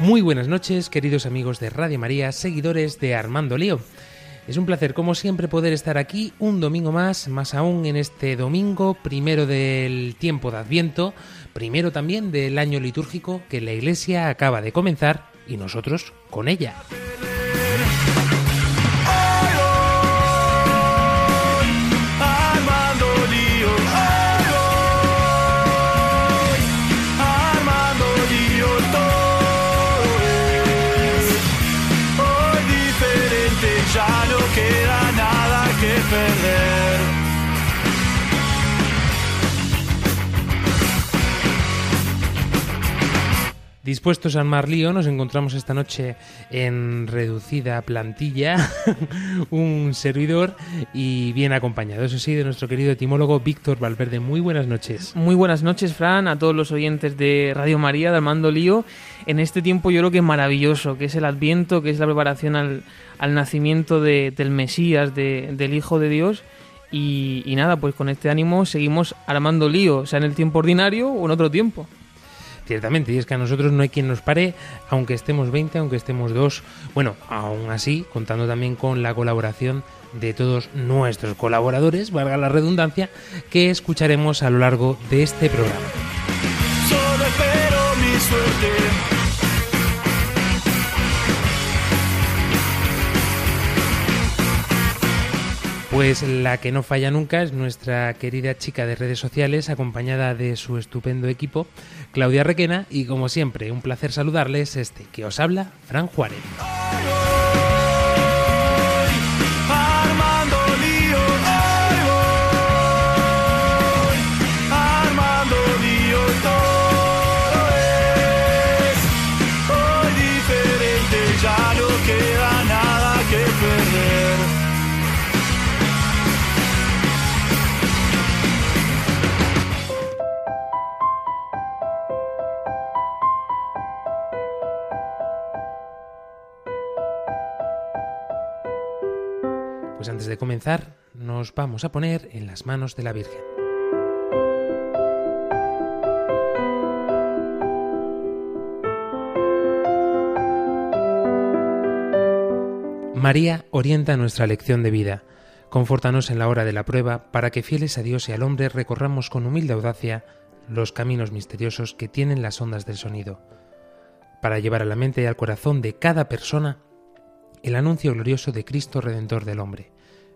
Muy buenas noches, queridos amigos de Radio María, seguidores de Armando Lío. Es un placer, como siempre, poder estar aquí un domingo más, más aún en este domingo, primero del tiempo de Adviento, primero también del año litúrgico que la Iglesia acaba de comenzar y nosotros con ella. Dispuestos a armar lío, nos encontramos esta noche en reducida plantilla, un servidor y bien acompañado, eso sí, de nuestro querido etimólogo Víctor Valverde. Muy buenas noches. Muy buenas noches, Fran, a todos los oyentes de Radio María, de Armando Lío. En este tiempo yo creo que es maravilloso, que es el Adviento, que es la preparación al, al nacimiento de- del Mesías, de- del Hijo de Dios. Y, y nada, pues con este ánimo seguimos armando lío, sea en el tiempo ordinario o en otro tiempo. Ciertamente, y es que a nosotros no hay quien nos pare, aunque estemos 20, aunque estemos dos. Bueno, aún así, contando también con la colaboración de todos nuestros colaboradores, valga la redundancia, que escucharemos a lo largo de este programa. Pues la que no falla nunca es nuestra querida chica de redes sociales, acompañada de su estupendo equipo, Claudia Requena, y como siempre, un placer saludarles, este que os habla, Fran Juárez. Nos vamos a poner en las manos de la Virgen. María orienta nuestra lección de vida. Confórtanos en la hora de la prueba para que fieles a Dios y al hombre recorramos con humilde audacia los caminos misteriosos que tienen las ondas del sonido, para llevar a la mente y al corazón de cada persona el anuncio glorioso de Cristo Redentor del hombre.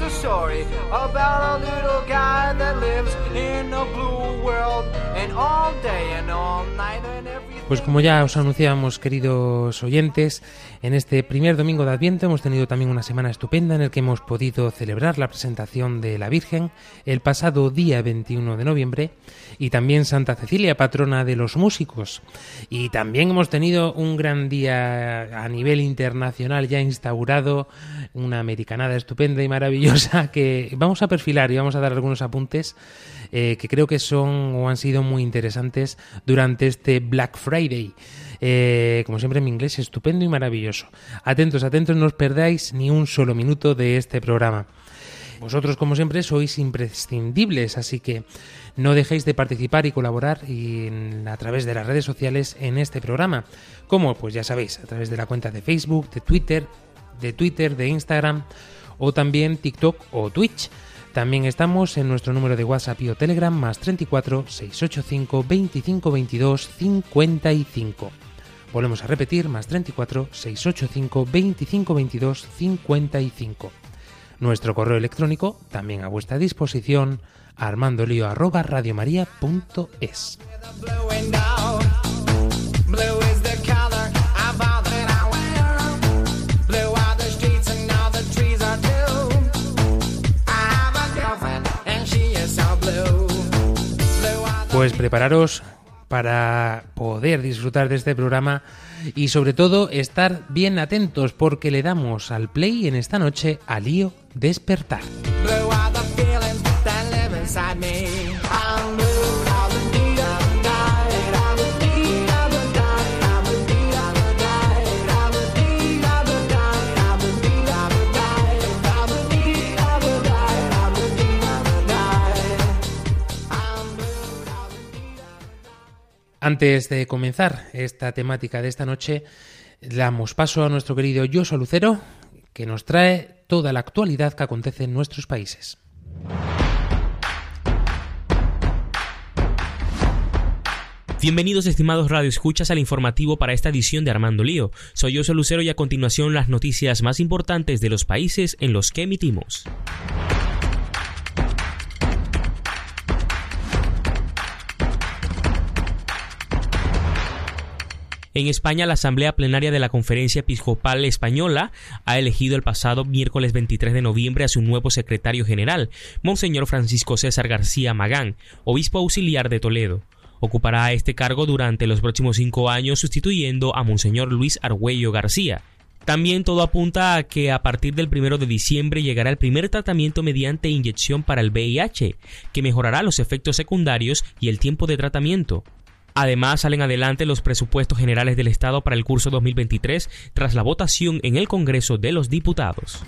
The story about a little guy that lives in a blue world, and all day and all night and everything. Pues como ya os anunciábamos, queridos oyentes, en este primer domingo de Adviento hemos tenido también una semana estupenda en el que hemos podido celebrar la presentación de la Virgen el pasado día 21 de noviembre y también Santa Cecilia, patrona de los músicos. Y también hemos tenido un gran día a nivel internacional ya instaurado, una americanada estupenda y maravillosa que vamos a perfilar y vamos a dar algunos apuntes eh, que creo que son o han sido muy interesantes durante este Black Friday. Eh, como siempre, mi inglés es estupendo y maravilloso. Atentos, atentos, no os perdáis ni un solo minuto de este programa. Vosotros, como siempre, sois imprescindibles, así que no dejéis de participar y colaborar a través de las redes sociales en este programa. Como, pues ya sabéis, a través de la cuenta de Facebook, de Twitter, de Twitter, de Instagram o también TikTok o Twitch. También estamos en nuestro número de WhatsApp y o Telegram más 34 685 25 22 55. Volvemos a repetir más 34 685 25 22 55. Nuestro correo electrónico, también a vuestra disposición, armandolio@radiomaria.es. Pues prepararos para poder disfrutar de este programa y sobre todo estar bien atentos porque le damos al play en esta noche a Lío Despertar. Antes de comenzar esta temática de esta noche, damos paso a nuestro querido Joshua Lucero, que nos trae toda la actualidad que acontece en nuestros países. Bienvenidos estimados radioescuchas al informativo para esta edición de Armando Lío. Soy José Lucero y a continuación las noticias más importantes de los países en los que emitimos. En España, la Asamblea Plenaria de la Conferencia Episcopal Española ha elegido el pasado miércoles 23 de noviembre a su nuevo secretario general, Monseñor Francisco César García Magán, obispo auxiliar de Toledo. Ocupará este cargo durante los próximos cinco años sustituyendo a Monseñor Luis Argüello García. También todo apunta a que a partir del 1 de diciembre llegará el primer tratamiento mediante inyección para el VIH, que mejorará los efectos secundarios y el tiempo de tratamiento. Además, salen adelante los presupuestos generales del Estado para el curso 2023 tras la votación en el Congreso de los Diputados.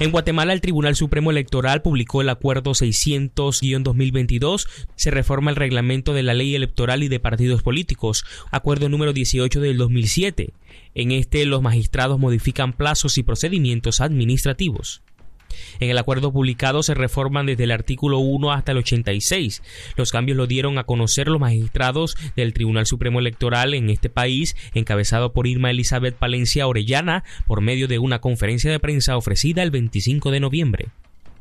En Guatemala, el Tribunal Supremo Electoral publicó el Acuerdo 600-2022. Se reforma el reglamento de la ley electoral y de partidos políticos, acuerdo número 18 del 2007. En este, los magistrados modifican plazos y procedimientos administrativos. En el acuerdo publicado se reforman desde el artículo 1 hasta el 86. Los cambios lo dieron a conocer los magistrados del Tribunal Supremo Electoral en este país, encabezado por Irma Elizabeth Palencia Orellana, por medio de una conferencia de prensa ofrecida el 25 de noviembre.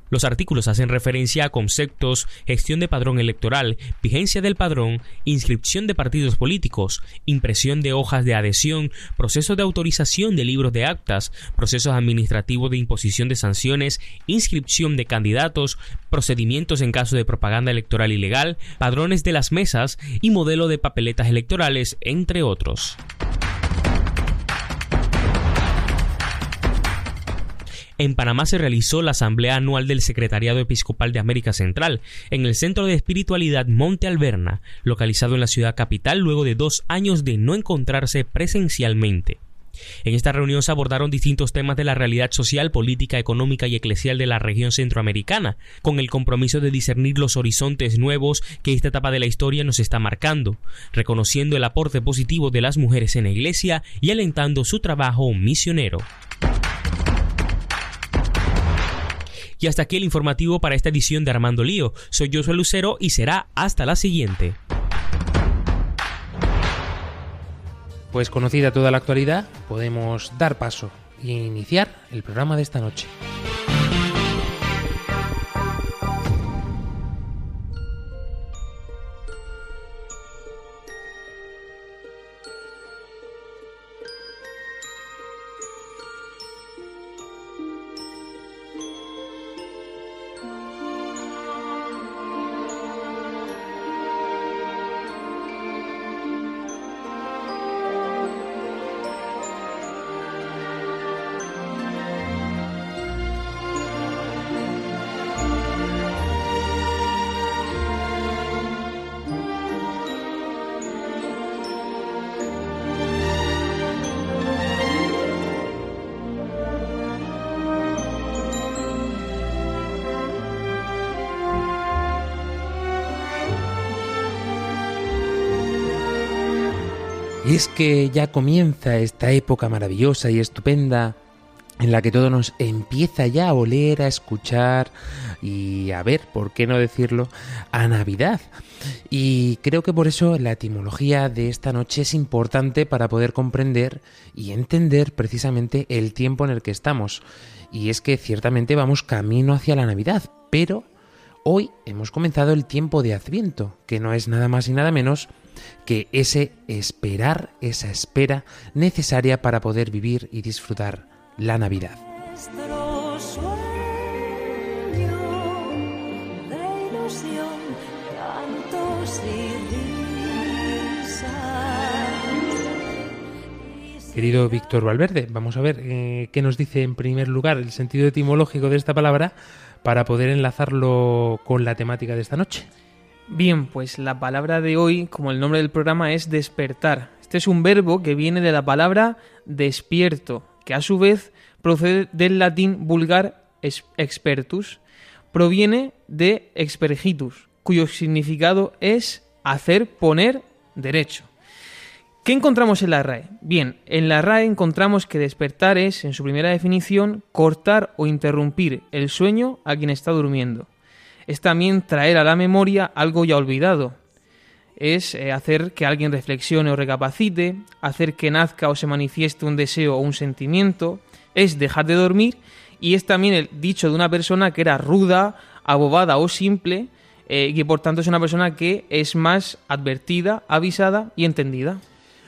Los artículos hacen referencia a conceptos, gestión de padrón electoral, vigencia del padrón, inscripción de partidos políticos, impresión de hojas de adhesión, proceso de autorización de libros de actas, procesos administrativos de imposición de sanciones, inscripción de candidatos, procedimientos en caso de propaganda electoral ilegal, padrones de las mesas y modelo de papeletas electorales, entre otros. En Panamá se realizó la Asamblea Anual del Secretariado Episcopal de América Central en el Centro de Espiritualidad Monte Alberna, localizado en la ciudad capital luego de dos años de no encontrarse presencialmente. En esta reunión se abordaron distintos temas de la realidad social, política, económica y eclesial de la región centroamericana, con el compromiso de discernir los horizontes nuevos que esta etapa de la historia nos está marcando, reconociendo el aporte positivo de las mujeres en la Iglesia y alentando su trabajo misionero. Y hasta aquí el informativo para esta edición de Armando Lío. Soy Josué Lucero y será hasta la siguiente. Pues conocida toda la actualidad, podemos dar paso e iniciar el programa de esta noche. Es que ya comienza esta época maravillosa y estupenda en la que todo nos empieza ya a oler, a escuchar y a ver, ¿por qué no decirlo?, a Navidad. Y creo que por eso la etimología de esta noche es importante para poder comprender y entender precisamente el tiempo en el que estamos. Y es que ciertamente vamos camino hacia la Navidad, pero hoy hemos comenzado el tiempo de Adviento, que no es nada más y nada menos que ese esperar, esa espera necesaria para poder vivir y disfrutar la Navidad. Querido Víctor Valverde, vamos a ver eh, qué nos dice en primer lugar el sentido etimológico de esta palabra para poder enlazarlo con la temática de esta noche. Bien, pues la palabra de hoy, como el nombre del programa, es despertar. Este es un verbo que viene de la palabra despierto, que a su vez procede del latín vulgar expertus. Proviene de expergitus, cuyo significado es hacer poner derecho. ¿Qué encontramos en la RAE? Bien, en la RAE encontramos que despertar es, en su primera definición, cortar o interrumpir el sueño a quien está durmiendo. Es también traer a la memoria algo ya olvidado. Es eh, hacer que alguien reflexione o recapacite, hacer que nazca o se manifieste un deseo o un sentimiento, es dejar de dormir y es también el dicho de una persona que era ruda, abobada o simple eh, y que por tanto es una persona que es más advertida, avisada y entendida.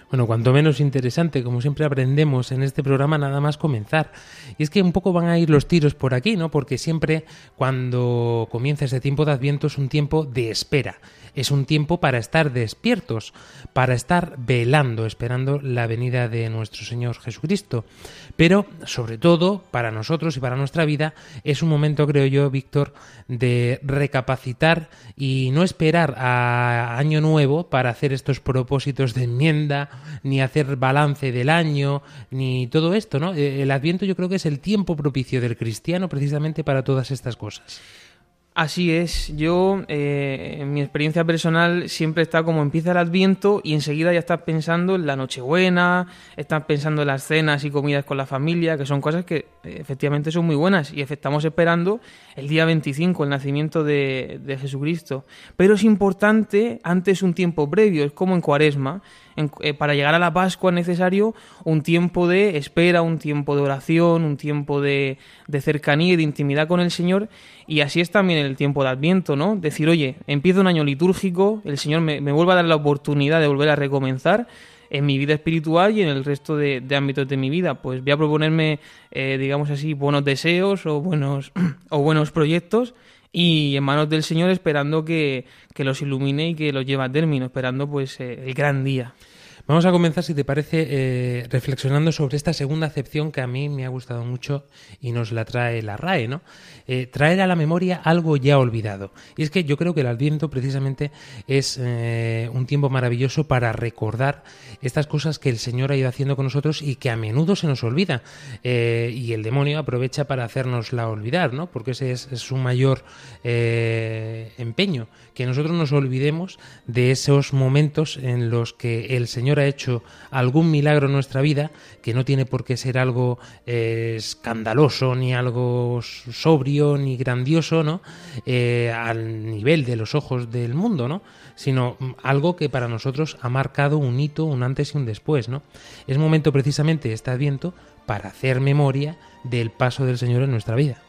Bueno, cuanto menos interesante, como siempre aprendemos en este programa, nada más comenzar. Y es que un poco van a ir los tiros por aquí, ¿no? Porque siempre cuando comienza este tiempo de Adviento es un tiempo de espera. Es un tiempo para estar despiertos, para estar velando, esperando la venida de nuestro Señor Jesucristo. Pero, sobre todo, para nosotros y para nuestra vida, es un momento, creo yo, Víctor, de recapacitar y no esperar a Año Nuevo para hacer estos propósitos de enmienda, ni hacer balance del año, ni todo esto, ¿no? Eh, El Adviento yo creo que es el tiempo propicio del cristiano precisamente para todas estas cosas. Así es, yo eh, en mi experiencia personal siempre está como empieza el adviento y enseguida ya estás pensando en la Nochebuena, estás pensando en las cenas y comidas con la familia, que son cosas que eh, efectivamente son muy buenas y estamos esperando el día 25, el nacimiento de, de Jesucristo. Pero es importante antes un tiempo previo, es como en Cuaresma, en- eh, para llegar a la Pascua es necesario un tiempo de espera, un tiempo de oración, un tiempo de, de cercanía y de intimidad con el Señor. Y así es también el tiempo de Adviento, ¿no? Decir, oye, empieza un año litúrgico, el Señor me, me vuelve a dar la oportunidad de volver a recomenzar en mi vida espiritual y en el resto de, de ámbitos de mi vida. Pues voy a proponerme, eh, digamos así, buenos deseos o buenos, o buenos proyectos y en manos del Señor esperando que, que los ilumine y que los lleve a término, esperando pues eh, el gran día. Vamos a comenzar, si te parece, eh, reflexionando sobre esta segunda acepción que a mí me ha gustado mucho y nos la trae la RAE, ¿no? Eh, traer a la memoria algo ya olvidado. Y es que yo creo que el Adviento precisamente es eh, un tiempo maravilloso para recordar estas cosas que el Señor ha ido haciendo con nosotros y que a menudo se nos olvida. Y el demonio aprovecha para hacernosla olvidar, ¿no? Porque ese es, su mayor empeño, que nosotros nos olvidemos de esos momentos en los que el Señor ha hecho algún milagro en nuestra vida, que no tiene por qué ser algo eh, escandaloso, ni algo sobrio, ni grandioso, ¿no? Eh, al nivel de los ojos del mundo, ¿no? Sino mm, algo que para nosotros ha marcado un hito, un antes y un después, ¿no? Es momento precisamente este Adviento para hacer memoria del paso del Señor en nuestra vida.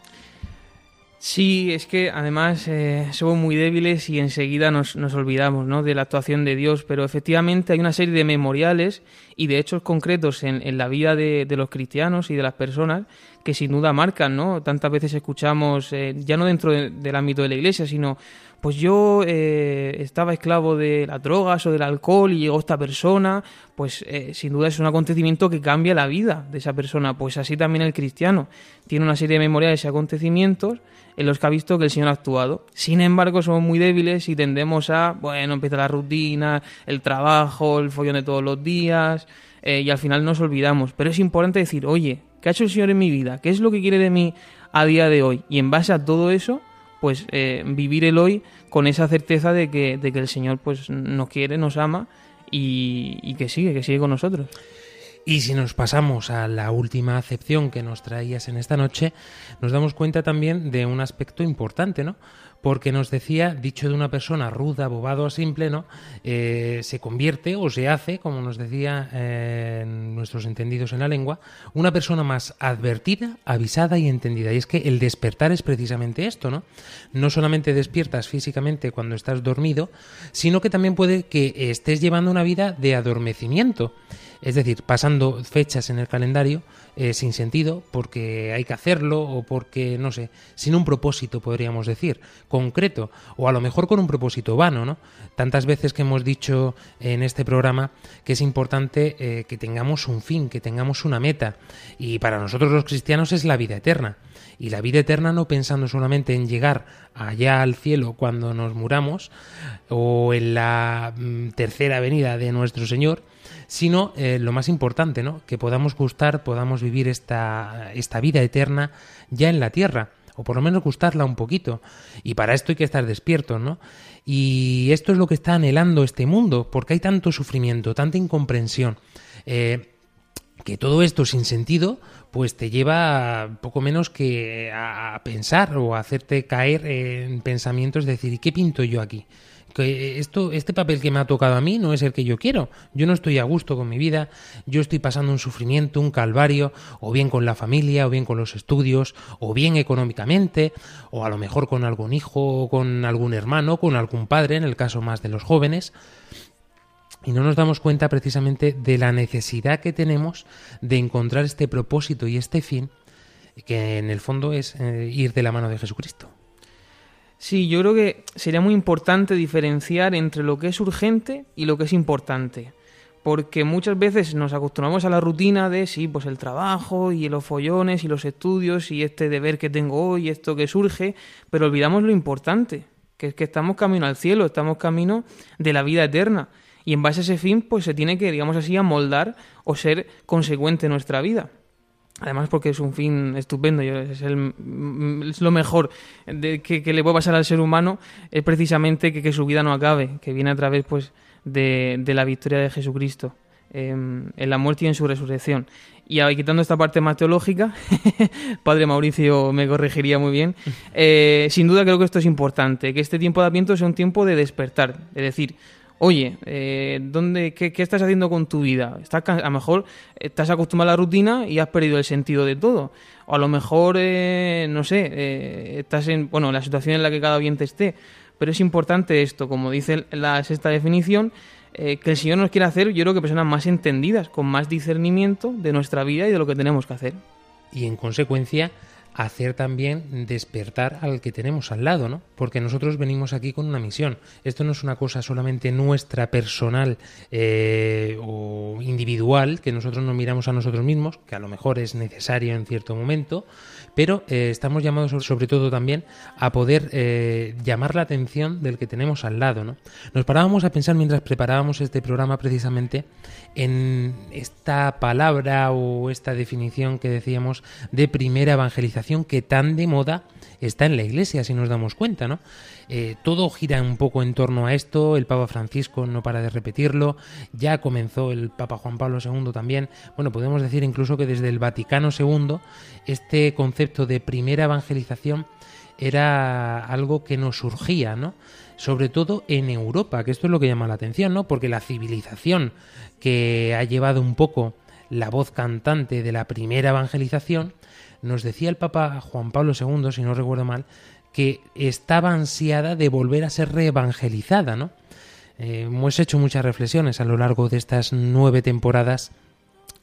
Sí, es que además eh, somos muy débiles y enseguida nos, nos olvidamos ¿no? de la actuación de Dios, pero efectivamente hay una serie de memoriales y de hechos concretos en, en la vida de, de los cristianos y de las personas que sin duda marcan, ¿no? Tantas veces escuchamos, eh, ya no dentro de- del ámbito de la iglesia, sino pues yo eh, estaba esclavo de las drogas o del alcohol y llegó esta persona, pues eh, sin duda es un acontecimiento que cambia la vida de esa persona. Pues así también el cristiano tiene una serie de memoriales y acontecimientos en los que ha visto que el Señor ha actuado. Sin embargo, somos muy débiles y tendemos a, bueno, empieza la rutina, el trabajo, el follón de todos los días, eh, y al final nos olvidamos. Pero es importante decir, oye, ¿qué ha hecho el Señor en mi vida? ¿Qué es lo que quiere de mí a día de hoy? Y en base a todo eso, pues eh, vivir el hoy con esa certeza de que, de que el Señor pues nos quiere, nos ama y, y que sigue, que sigue con nosotros. Y si nos pasamos a la última acepción que nos traías en esta noche, nos damos cuenta también de un aspecto importante, ¿no? Porque nos decía, dicho de una persona ruda, bobado o simple, ¿no? Eh, se convierte o se hace, como nos decía eh, nuestros entendidos en la lengua, una persona más advertida, avisada y entendida. Y es que el despertar es precisamente esto, ¿no? No solamente despiertas físicamente cuando estás dormido, sino que también puede que estés llevando una vida de adormecimiento. Es decir, pasando fechas en el calendario eh, sin sentido, porque hay que hacerlo o porque, no sé, sin un propósito, podríamos decir, concreto, o a lo mejor con un propósito vano, ¿no? Tantas veces que hemos dicho en este programa que es importante eh, que tengamos un fin, que tengamos una meta, y para nosotros los cristianos es la vida eterna. Y la vida eterna no pensando solamente en llegar allá al cielo cuando nos muramos, o en la mm, tercera venida de nuestro Señor, sino eh, lo más importante, ¿no? Que podamos gustar, podamos vivir esta, esta vida eterna ya en la tierra, o por lo menos gustarla un poquito. Y para esto hay que estar despiertos, ¿no? Y esto es lo que está anhelando este mundo, porque hay tanto sufrimiento, tanta incomprensión. Eh, que todo esto sin sentido pues te lleva poco menos que a pensar o a hacerte caer en pensamientos de decir, ¿y qué pinto yo aquí? Que esto, este papel que me ha tocado a mí no es el que yo quiero. Yo no estoy a gusto con mi vida, yo estoy pasando un sufrimiento, un calvario, o bien con la familia, o bien con los estudios, o bien económicamente, o a lo mejor con algún hijo, o con algún hermano, con algún padre, en el caso más de los jóvenes. Y no nos damos cuenta precisamente de la necesidad que tenemos de encontrar este propósito y este fin, que en el fondo es eh, ir de la mano de Jesucristo. Sí, yo creo que sería muy importante diferenciar entre lo que es urgente y lo que es importante. Porque muchas veces nos acostumbramos a la rutina de, sí, pues el trabajo y los follones y los estudios y este deber que tengo hoy, esto que surge, pero olvidamos lo importante, que es que estamos camino al cielo, estamos camino de la vida eterna. Y en base a ese fin, pues se tiene que, digamos así, amoldar o ser consecuente en nuestra vida. Además porque es un fin estupendo, es, el, es lo mejor de, que, le puede pasar al ser humano, es precisamente que, que, su vida no acabe, que viene a través pues de, de la victoria de Jesucristo eh, en la muerte y en su resurrección. Y quitando esta parte más teológica, Padre Mauricio me corregiría muy bien, eh, sin duda creo que esto es importante, que este tiempo de Adviento sea un tiempo de despertar, es decir, oye, eh, ¿dónde, qué, estás haciendo con tu vida? Estás, a lo mejor estás acostumbrado a la rutina y has perdido el sentido de todo. O a lo mejor, eh, no sé, eh, estás en bueno, la situación en la que cada oyente esté. Pero es importante esto, como dice la sexta definición, eh, que el Señor nos quiere hacer, yo creo que personas más entendidas, con más discernimiento de nuestra vida y de lo que tenemos que hacer. Y en consecuencia, hacer también despertar al que tenemos al lado, ¿no? Porque nosotros venimos aquí con una misión. Esto no es una cosa solamente nuestra, personal eh, o individual, que nosotros nos miramos a nosotros mismos, que a lo mejor es necesario en cierto momento, pero eh, estamos llamados sobre todo también a poder eh, llamar la atención del que tenemos al lado, ¿no? Nos parábamos a pensar mientras preparábamos este programa precisamente en esta palabra o esta definición que decíamos de primera evangelización que tan de moda está en la iglesia, si nos damos cuenta, ¿no? Eh, todo gira un poco en torno a esto, el Papa Francisco no para de repetirlo, ya comenzó el Papa Juan Pablo II también, bueno, podemos decir incluso que desde el Vaticano II este concepto de primera evangelización era algo que nos surgía, ¿no? Sobre todo en Europa, que esto es lo que llama la atención, ¿no? Porque la civilización que ha llevado un poco la voz cantante de la primera evangelización, nos decía el Papa Juan Pablo II, si no recuerdo mal, que estaba ansiada de volver a ser reevangelizada, ¿no? Eh, hemos hecho muchas reflexiones a lo largo de estas nueve temporadas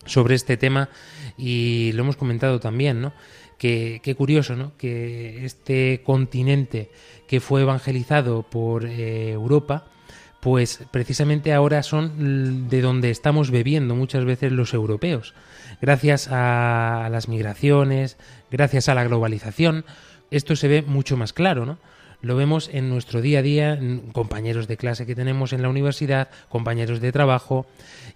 sobre este tema y lo hemos comentado también, ¿no? Qué curioso, ¿no? Que este continente que fue evangelizado por eh, Europa, pues precisamente ahora son de donde estamos bebiendo muchas veces los europeos. Gracias a las migraciones, gracias a la globalización, esto se ve mucho más claro, ¿no? lo vemos en nuestro día a día, compañeros de clase que tenemos en la universidad, compañeros de trabajo,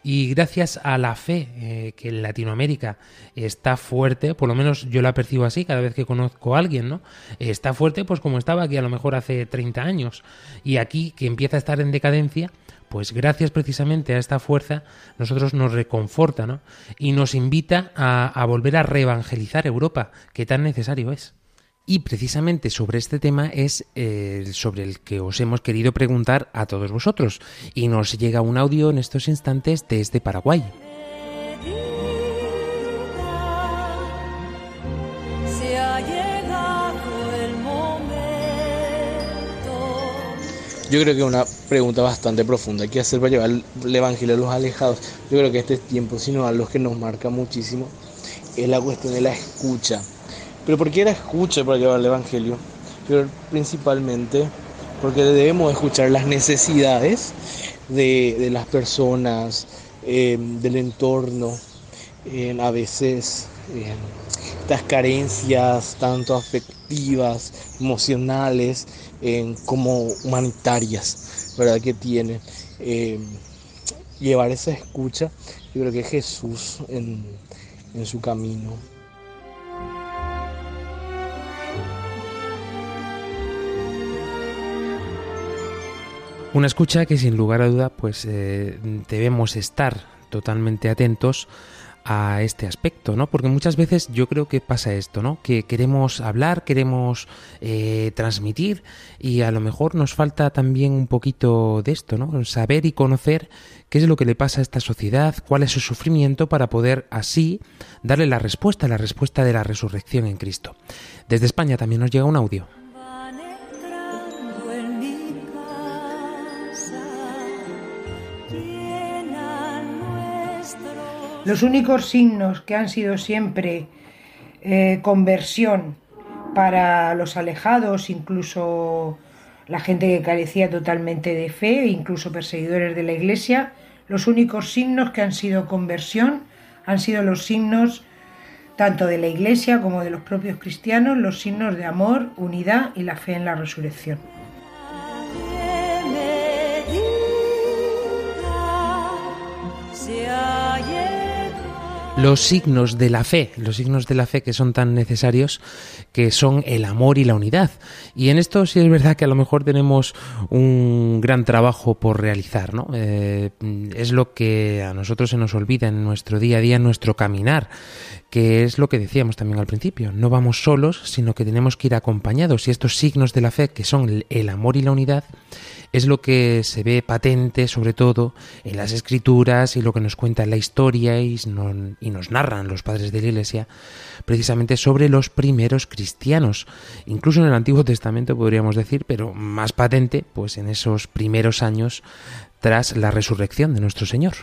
y gracias a la fe eh, que en Latinoamérica está fuerte, por lo menos yo la percibo así cada vez que conozco a alguien, ¿no? Está fuerte pues como estaba aquí a lo mejor hace 30 años, y aquí que empieza a estar en decadencia, pues gracias precisamente a esta fuerza, nosotros nos reconforta ¿no? y nos invita a, volver a reevangelizar Europa, que tan necesario es. Y precisamente sobre este tema es eh, sobre el que os hemos querido preguntar a todos vosotros. Y nos llega un audio en estos instantes desde Paraguay. El momento. Yo creo que es una pregunta bastante profunda. ¿Qué hacer para llevar el Evangelio a los alejados? Yo creo que este tiempo, sino a los que nos marca muchísimo, es la cuestión de la escucha. ¿Pero por qué la escucha para llevar el Evangelio? Pero principalmente porque debemos escuchar las necesidades de, de las personas, eh, del entorno, eh, a veces eh, estas carencias tanto afectivas, emocionales, eh, como humanitarias, ¿verdad? Que tiene. Eh, llevar esa escucha, yo creo que es Jesús en, en su camino. Una escucha que sin lugar a duda pues eh, debemos estar totalmente atentos a este aspecto, ¿no? Porque muchas veces yo creo que pasa esto, ¿no? Que queremos hablar, queremos eh, transmitir y a lo mejor nos falta también un poquito de esto, ¿no? Saber y conocer qué es lo que le pasa a esta sociedad, cuál es su sufrimiento para poder así darle la respuesta, la respuesta de la resurrección en Cristo. Desde España también nos llega un audio. Los únicos signos que han sido siempre eh, conversión para los alejados, incluso la gente que carecía totalmente de fe, incluso perseguidores de la Iglesia, los únicos signos que han sido conversión han sido los signos tanto de la Iglesia como de los propios cristianos, los signos de amor, unidad y la fe en la resurrección. Los signos de la fe, los signos de la fe que son tan necesarios, que son el amor y la unidad. Y en esto sí es verdad que a lo mejor tenemos un gran trabajo por realizar, ¿no? Eh, es lo que a nosotros se nos olvida en nuestro día a día, en nuestro caminar, que es lo que decíamos también al principio. No vamos solos, sino que tenemos que ir acompañados. Y estos signos de la fe, que son el- el amor y la unidad, es lo que se ve patente sobre todo en las escrituras y lo que nos cuenta la historia y, y nos narran los padres de la Iglesia precisamente sobre los primeros cristianos, incluso en el Antiguo Testamento podríamos decir, pero más patente pues en esos primeros años tras la resurrección de nuestro Señor.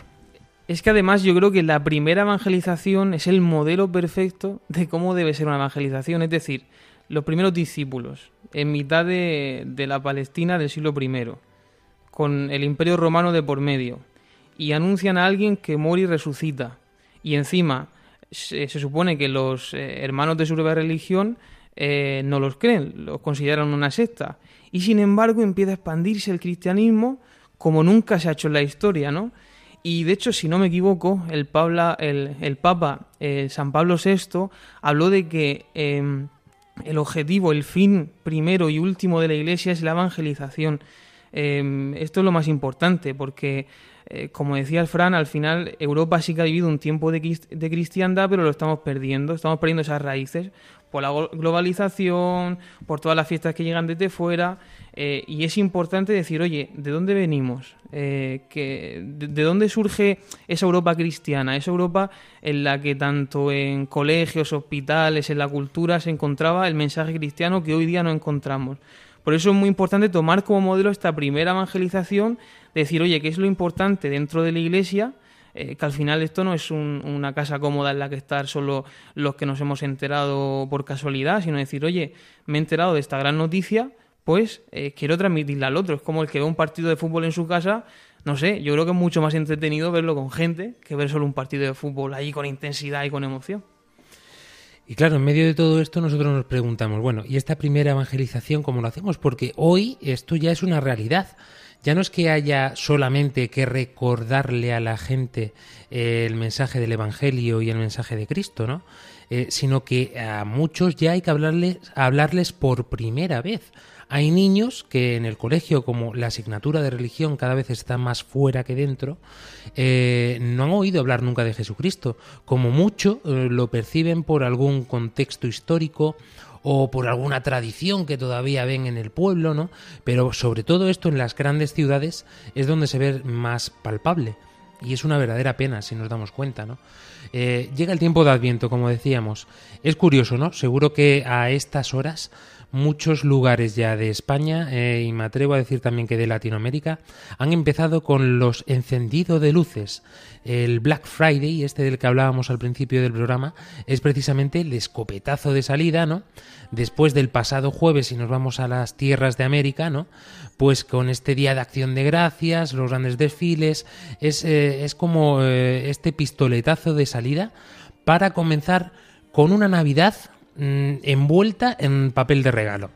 Es que además yo creo que la primera evangelización es el modelo perfecto de cómo debe ser una evangelización. Es decir, los primeros discípulos, en mitad de, de la Palestina del siglo I, con el imperio romano de por medio, y anuncian a alguien que y resucita. Y encima se, supone que los eh, hermanos de su propia religión eh, no los creen, los consideran una secta. Y sin embargo empieza a expandirse el cristianismo como nunca se ha hecho en la historia, ¿no? Y de hecho, si no me equivoco, el, Pabla- el, el Papa eh, San Pablo VI habló de que eh, el objetivo, el fin primero y último de la Iglesia es la evangelización. Eh, esto es lo más importante porque, eh, como decía el Fran, al final Europa sí que ha vivido un tiempo de, de cristiandad, pero lo estamos perdiendo. Estamos perdiendo esas raíces por la glo- globalización, por todas las fiestas que llegan desde fuera. eh, y es importante decir, oye, ¿de dónde venimos? Eh, que, de, de dónde surge esa Europa cristiana? Esa Europa en la que tanto en colegios, hospitales, en la cultura se encontraba el mensaje cristiano que hoy día no encontramos. Por eso es muy importante tomar como modelo esta primera evangelización, decir, oye, ¿qué es lo importante dentro de la iglesia? Eh, que al final esto no es un- una casa cómoda en la que estar solo los que nos hemos enterado por casualidad, sino decir, oye, me he enterado de esta gran noticia, pues eh, quiero transmitirla al otro. Es como el que ve un partido de fútbol en su casa, no sé, yo creo que es mucho más entretenido verlo con gente que ver solo un partido de fútbol ahí con intensidad y con emoción. Y claro, en medio de todo esto nosotros nos preguntamos, bueno, ¿y esta primera evangelización cómo lo hacemos? Porque hoy esto ya es una realidad. Ya no es que haya solamente que recordarle a la gente eh, el mensaje del Evangelio y el mensaje de Cristo, ¿no? Eh, sino que a muchos ya hay que hablarles, hablarles por primera vez. Hay niños que en el colegio, como la asignatura de religión cada vez está más fuera que dentro, eh, no han oído hablar nunca de Jesucristo. Como mucho lo perciben por algún contexto histórico o por alguna tradición que todavía ven en el pueblo, ¿no? Pero sobre todo esto en las grandes ciudades es donde se ve más palpable. Y es una verdadera pena si nos damos cuenta, ¿no? Eh, llega el tiempo de Adviento, como decíamos. Es curioso, ¿no? Seguro que a estas horas muchos lugares ya de España eh, y me atrevo a decir también que de Latinoamérica han empezado con los encendidos de luces. El Black Friday, este del que hablábamos al principio del programa, es precisamente el escopetazo de salida, ¿no? Después del pasado jueves, si nos vamos a las tierras de América, ¿no? Pues con este día de acción de gracias, los grandes desfiles, es, eh, es como eh, este pistoletazo de salida para comenzar con una Navidad mm, envuelta en papel de regalo.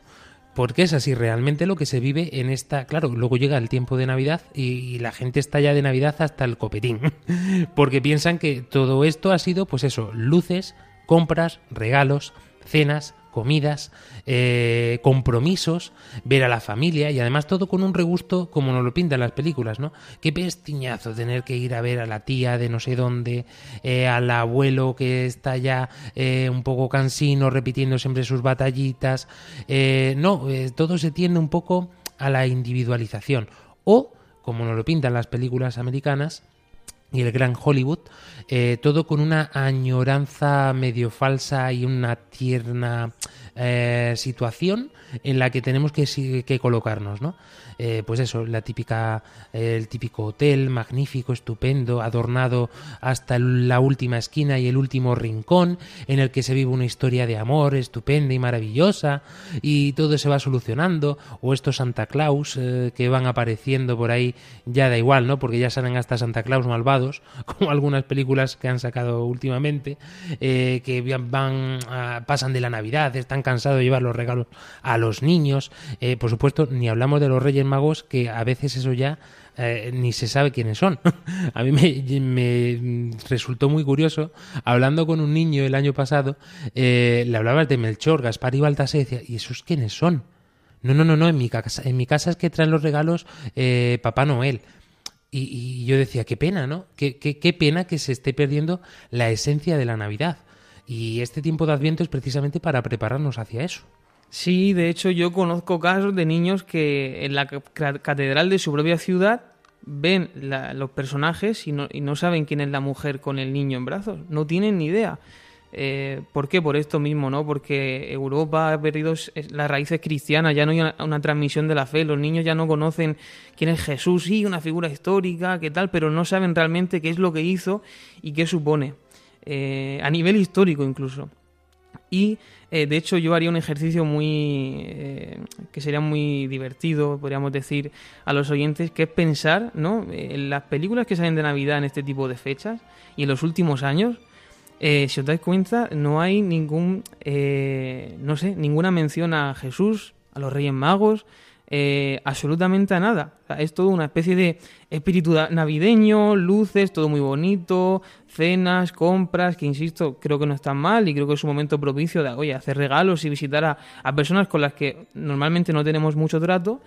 Porque es así realmente lo que se vive en esta... Claro, luego llega el tiempo de Navidad y, y la gente está ya de Navidad hasta el copetín. Porque piensan que todo esto ha sido, pues eso, luces, compras, regalos, cenas, comidas, eh, compromisos, ver a la familia y además todo con un regusto como nos lo pintan las películas, ¿no? Qué pestiñazo tener que ir a ver a la tía de no sé dónde, eh, al abuelo que está ya eh, un poco cansino repitiendo siempre sus batallitas. No, todo se tiende un poco a la individualización o, como nos lo pintan las películas americanas, y el gran Hollywood, eh, todo con una añoranza medio falsa y una tierna eh, situación en la que tenemos que, colocarnos, ¿no? Eh, pues eso, la típica, el típico hotel magnífico, estupendo, adornado hasta la última esquina y el último rincón, en el que se vive una historia de amor estupenda y maravillosa, y todo se va solucionando, o estos Santa Claus eh, que van apareciendo por ahí, ya da igual, ¿no? Porque ya salen hasta Santa Claus malvados, como algunas películas que han sacado últimamente, eh, que van, pasan de la Navidad, están cansados de llevar los regalos a los niños, eh, por supuesto, ni hablamos de los Reyes Magos, que a veces eso ya eh, ni se sabe quiénes son. a mí me, resultó muy curioso, hablando con un niño el año pasado, eh, le hablabas de Melchor, Gaspar y Baltasar, y decía, ¿y esos quiénes son? No, no, no, no, en mi casa, en mi casa es que traen los regalos eh, Papá Noel. Y, yo decía, qué pena, ¿no? Qué, qué pena que se esté perdiendo la esencia de la Navidad. Y este tiempo de Adviento es precisamente para prepararnos hacia eso. Sí, de hecho yo conozco casos de niños que en la ca- catedral de su propia ciudad ven la- los personajes y no, y no saben quién es la mujer con el niño en brazos. No tienen ni idea. Eh, ¿Por qué? Por esto mismo, ¿no? Porque Europa ha perdido las raíces cristianas, ya no hay una, una transmisión de la fe, los niños ya no conocen quién es Jesús, sí, una figura histórica, qué tal, pero no saben realmente qué es lo que hizo y qué supone, eh, a nivel histórico incluso. Y eh, de hecho yo haría un ejercicio muy eh, que sería muy divertido, podríamos decir, a los oyentes, que es pensar, ¿no? En las películas que salen de Navidad en este tipo de fechas y en los últimos años, si os dais cuenta, no hay ningún, no sé, ninguna mención a Jesús, a los Reyes Magos, eh, absolutamente a nada. Es todo una especie de espíritu navideño, luces, todo muy bonito, cenas, compras, que insisto, creo que no están mal y creo que es un momento propicio de, oye, hacer regalos y visitar a, a personas con las que normalmente no tenemos mucho trato,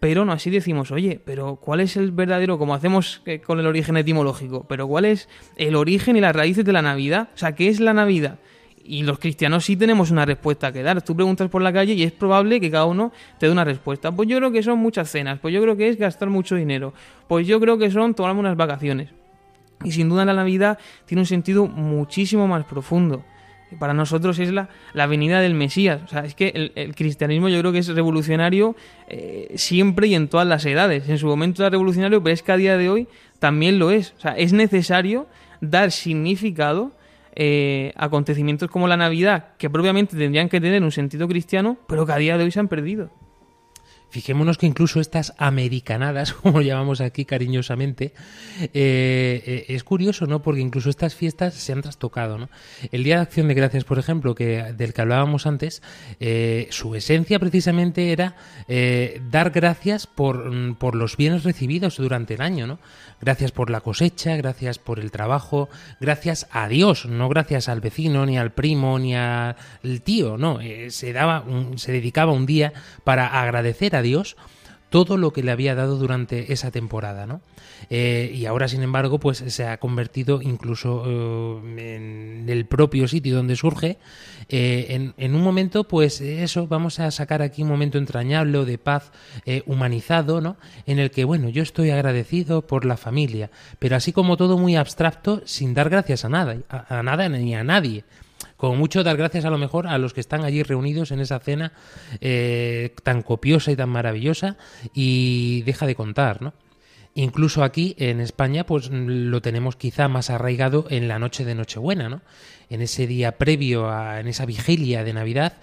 pero no así decimos, oye, pero ¿cuál es el verdadero, como hacemos eh, con el origen etimológico, pero cuál es el origen y las raíces de la Navidad? O sea, ¿qué es la Navidad? Y los cristianos sí tenemos una respuesta que dar. Tú preguntas por la calle y es probable que cada uno te dé una respuesta. Pues yo creo que son muchas cenas, pues yo creo que es gastar mucho dinero, pues yo creo que son tomarme unas vacaciones. Y sin duda la Navidad tiene un sentido muchísimo más profundo. Para nosotros es la, la venida del Mesías. O sea, es que el, el cristianismo yo creo que es revolucionario eh, siempre y en todas las edades. En su momento era revolucionario, pero es que a día de hoy también lo es. O sea, es necesario dar significado eh, acontecimientos como la Navidad, que propiamente tendrían que tener un sentido cristiano, pero que a día de hoy se han perdido. Fijémonos que incluso estas americanadas, como llamamos aquí cariñosamente, eh, eh, es curioso, ¿no? Porque incluso estas fiestas se han trastocado, ¿no? El Día de Acción de Gracias, por ejemplo, que del que hablábamos antes, eh, su esencia precisamente era dar gracias por, mm, por los bienes recibidos durante el año, ¿no? Gracias por la cosecha, gracias por el trabajo, gracias a Dios, no gracias al vecino, ni al primo, ni al tío, no. Se daba, un- se dedicaba un día para agradecer a Dios todo lo que le había dado durante esa temporada, ¿no? Eh, y ahora, sin embargo, pues se ha convertido incluso eh, en el propio sitio donde surge, eh, en, un momento, pues eso, vamos a sacar aquí un momento entrañable o de paz humanizado, ¿no? En el que, bueno, yo estoy agradecido por la familia, pero así como todo muy abstracto, sin dar gracias a nada, a nada ni a nadie. Como mucho dar gracias a lo mejor a los que están allí reunidos en esa cena eh, tan copiosa y tan maravillosa y deja de contar, ¿no? Incluso aquí en España, pues lo tenemos quizá más arraigado en la noche de Nochebuena, ¿no? En ese día previo a, en esa vigilia de Navidad,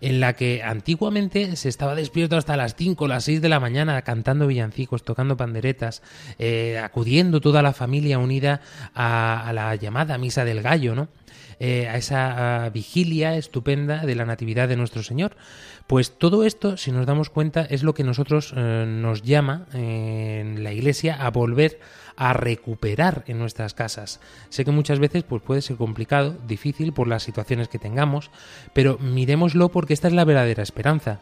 en la que antiguamente se estaba despierto hasta las 5 o las 6 de la mañana cantando villancicos, tocando panderetas, eh, acudiendo toda la familia unida a, a la llamada misa del gallo, ¿no? Eh, a esa vigilia estupenda de la Natividad de nuestro Señor. Pues todo esto, si nos damos cuenta, es lo que nosotros eh, nos llama eh, en la Iglesia a volver a recuperar en nuestras casas. Sé que muchas veces pues, puede ser complicado, difícil por las situaciones que tengamos, pero miremoslo porque esta es la verdadera esperanza.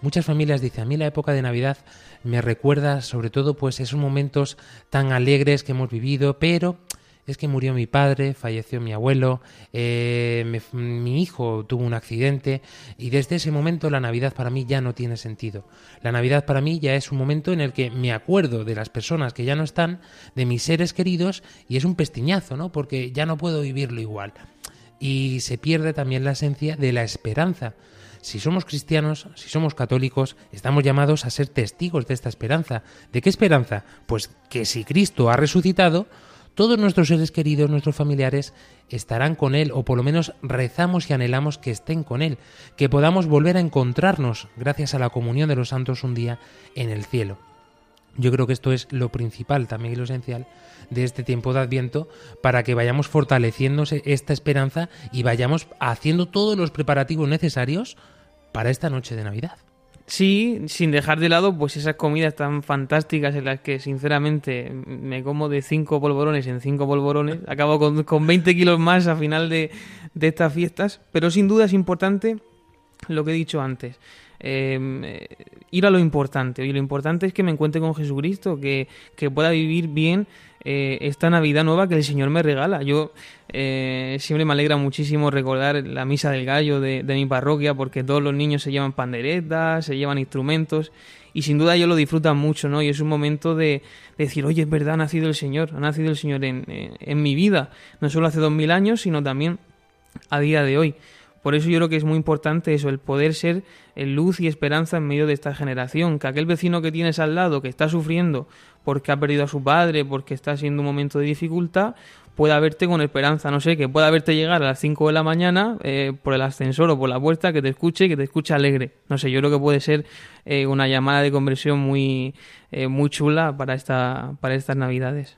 Muchas familias dicen, a mí la época de Navidad me recuerda sobre todo pues esos momentos tan alegres que hemos vivido, pero es que murió mi padre, falleció mi abuelo, eh, mi hijo tuvo un accidente y desde ese momento la Navidad para mí ya no tiene sentido. La Navidad para mí ya es un momento en el que me acuerdo de las personas que ya no están, de mis seres queridos y es un pestiñazo, ¿no? Porque ya no puedo vivirlo igual. Y se pierde también la esencia de la esperanza. Si somos cristianos, si somos católicos, estamos llamados a ser testigos de esta esperanza. ¿De qué esperanza? Pues que si Cristo ha resucitado, todos nuestros seres queridos, nuestros familiares, estarán con Él, o por lo menos rezamos y anhelamos que estén con Él, que podamos volver a encontrarnos, gracias a la comunión de los santos un día, en el cielo. Yo creo que esto es lo principal también y lo esencial de este tiempo de Adviento para que vayamos fortaleciéndose esta esperanza y vayamos haciendo todos los preparativos necesarios para esta noche de Navidad. Sí, sin dejar de lado pues esas comidas tan fantásticas en las que sinceramente me como de cinco polvorones en cinco polvorones, acabo con, con 20 kilos más a final de, de estas fiestas, pero sin duda es importante lo que he dicho antes. eh, eh, ir a lo importante. Y lo importante es que me encuentre con Jesucristo, que, que pueda vivir bien eh, esta Navidad nueva que el Señor me regala. Yo eh, siempre me alegra muchísimo recordar la misa del gallo de, mi parroquia, porque todos los niños se llevan panderetas, se llevan instrumentos. Y sin duda ellos lo disfrutan mucho, ¿no? Y es un momento de, de decir, oye, es verdad, ha nacido el Señor, ha nacido el Señor en, en, en mi vida. No solo hace dos mil años, sino también a día de hoy. Por eso yo creo que es muy importante eso, el poder ser el luz y esperanza en medio de esta generación. Que aquel vecino que tienes al lado, que está sufriendo porque ha perdido a su padre, porque está siendo un momento de dificultad, pueda verte con esperanza. No sé, que pueda verte llegar a las 5 de la mañana eh, por el ascensor o por la puerta, que te escuche y que te escuche alegre. No sé, yo creo que puede ser eh, una llamada de conversión muy, eh, muy chula para, esta, para estas navidades.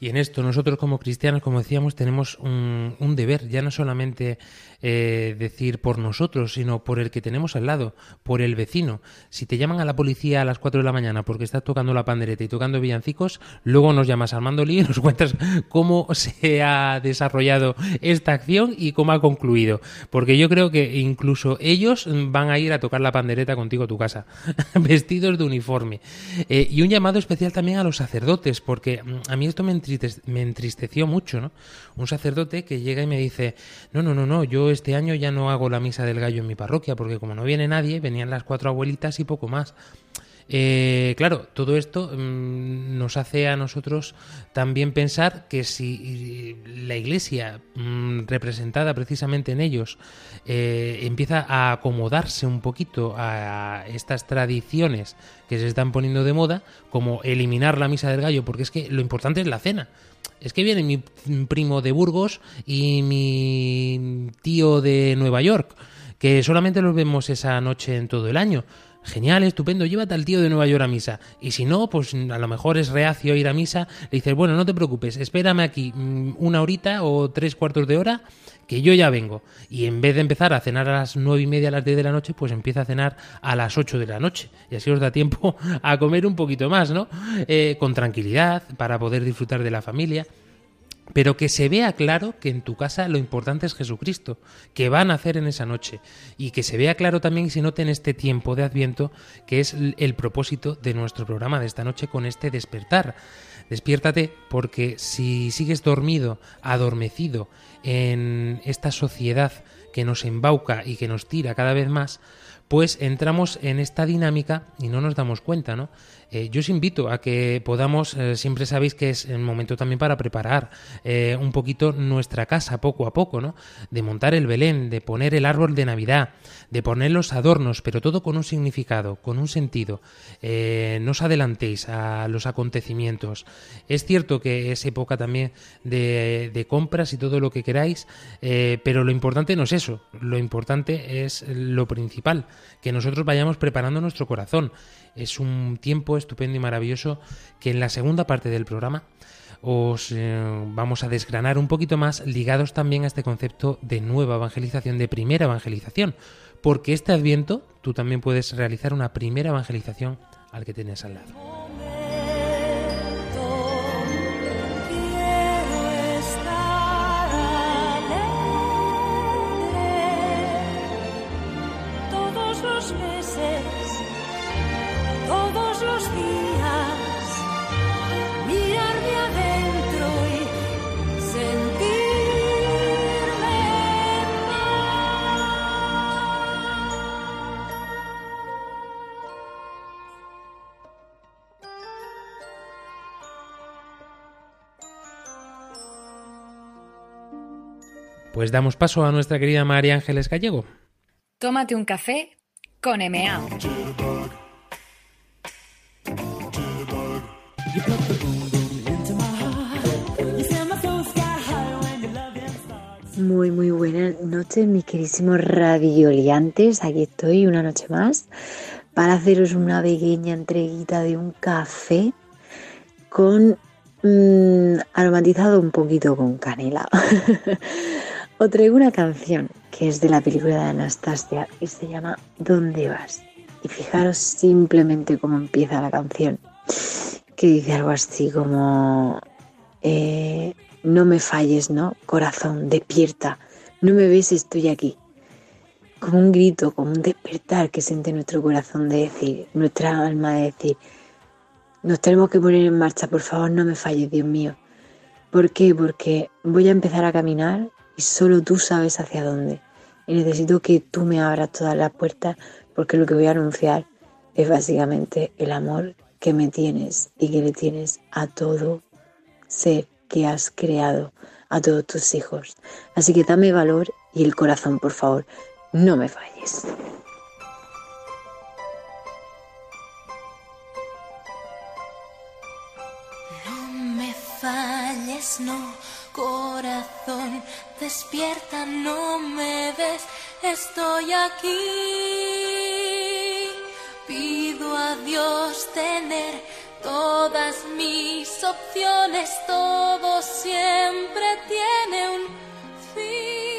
Y en esto nosotros como cristianos, como decíamos, tenemos un, deber, ya no solamente eh, decir por nosotros, sino por el que tenemos al lado, por el vecino. Si te llaman a la policía a las 4 de la mañana porque estás tocando la pandereta y tocando villancicos, luego nos llamas Armando Lee y nos cuentas cómo se ha desarrollado esta acción y cómo ha concluido. Porque yo creo que incluso ellos van a ir a tocar la pandereta contigo a tu casa, vestidos de uniforme. Eh, y un llamado especial también a los sacerdotes, porque mm, a mí esto me, me entristeció mucho, ¿no? Un sacerdote que llega y me dice, no, no, no, no, yo este año ya no hago la misa del gallo en mi parroquia, porque como no viene nadie, venían las cuatro abuelitas y poco más. Eh, claro, todo esto mm, nos hace a nosotros también pensar que si la Iglesia, mm, representada precisamente en ellos, eh, empieza a acomodarse un poquito a estas tradiciones que se están poniendo de moda, como eliminar la misa del gallo, porque es que lo importante es la cena. Es que viene mi primo de Burgos y mi tío de Nueva York, que solamente los vemos esa noche en todo el año. Genial, estupendo, llévate al tío de Nueva York a misa. Y si no, pues a lo mejor es reacio ir a misa, le dices, bueno, no te preocupes, espérame aquí mm, una horita o tres cuartos de hora, que yo ya vengo. Y en vez de empezar a cenar a las nueve y media, a las diez de la noche, pues empieza a cenar a las ocho de la noche. Y así os da tiempo a comer un poquito más, ¿no? Eh, con tranquilidad, para poder disfrutar de la familia pero que se vea claro que en tu casa lo importante es Jesucristo, que van a hacer en esa noche, y que se vea claro también y se note en este tiempo de Adviento que es el propósito de nuestro programa de esta noche con este despertar. Despiértate porque si sigues dormido, adormecido en esta sociedad que nos embauca y que nos tira cada vez más, pues entramos en esta dinámica y no nos damos cuenta, ¿no? Eh, yo os invito a que podamos, eh, siempre sabéis que es el momento también para preparar eh, un poquito nuestra casa poco a poco, ¿no? De montar el Belén, de poner el árbol de Navidad, de poner los adornos, pero todo con un significado, con un sentido. no os adelantéis a los acontecimientos. Es cierto que es época también de, de compras y todo lo que queráis, pero lo importante no es eso, lo importante es lo principal, que nosotros vayamos preparando nuestro corazón. Es un tiempo estupendo y maravilloso que en la segunda parte del programa os eh, vamos a desgranar un poquito más ligados también a este concepto de nueva evangelización, de primera evangelización, porque este adviento tú también puedes realizar una primera evangelización al que tienes al lado. Pues damos paso a nuestra querida María Ángeles Gallego. Tómate un café con MA. Muy, muy buenas noches, mis queridísimos radioliantes. Aquí estoy una noche más para haceros una pequeña entreguita de un café con mm, aromatizado un poquito con canela. Os traigo una canción que es de la película de Anastasia y se llama ¿Dónde vas? Y fijaros simplemente cómo empieza la canción, que dice algo así como eh, no me falles, ¿no? Corazón, despierta, no me ves, estoy aquí. Como un grito, como un despertar que siente nuestro corazón de decir, nuestra alma de decir, nos tenemos que poner en marcha, por favor, no me falles, Dios mío. ¿Por qué? Porque voy a empezar a caminar solo tú sabes hacia dónde. Y necesito que tú me abras todas las puertas porque lo que voy a anunciar es básicamente el amor que me tienes y que le tienes a todo ser que has creado, a todos tus hijos. Así que dame valor y el corazón, por favor, no me falles. No me falles, no, corazón, despierta, no me ves, estoy aquí. Pido a Dios tener todas mis opciones, todo siempre tiene un fin.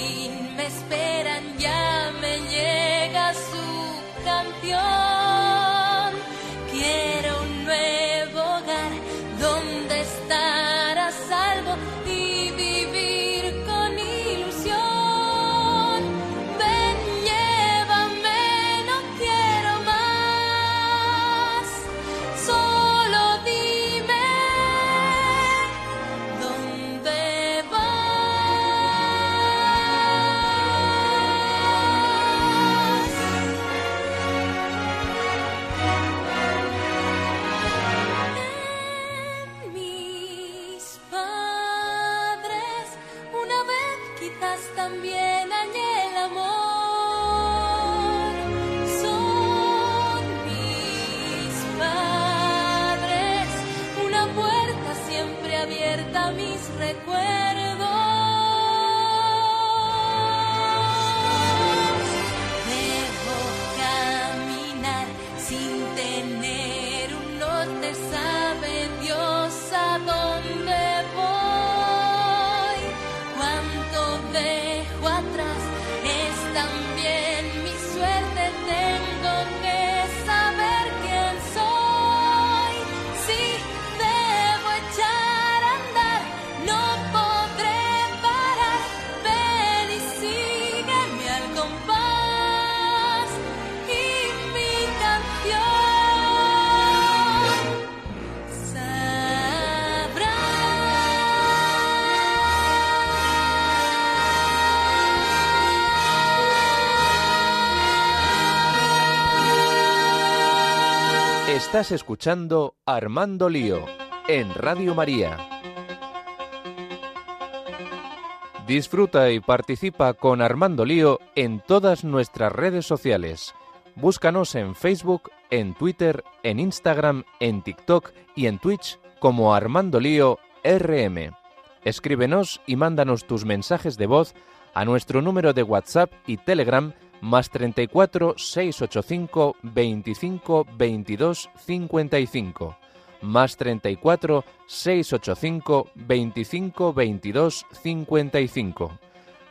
Algún Estás escuchando Armando Lío en Radio María. Disfruta y participa con Armando Lío en todas nuestras redes sociales. Búscanos en Facebook, en Twitter, en Instagram, en TikTok y en Twitch como Armando Lío RM. Escríbenos y mándanos tus mensajes de voz a nuestro número de WhatsApp y Telegram más 34 685 25 22 55 más 34 685 25 22 55.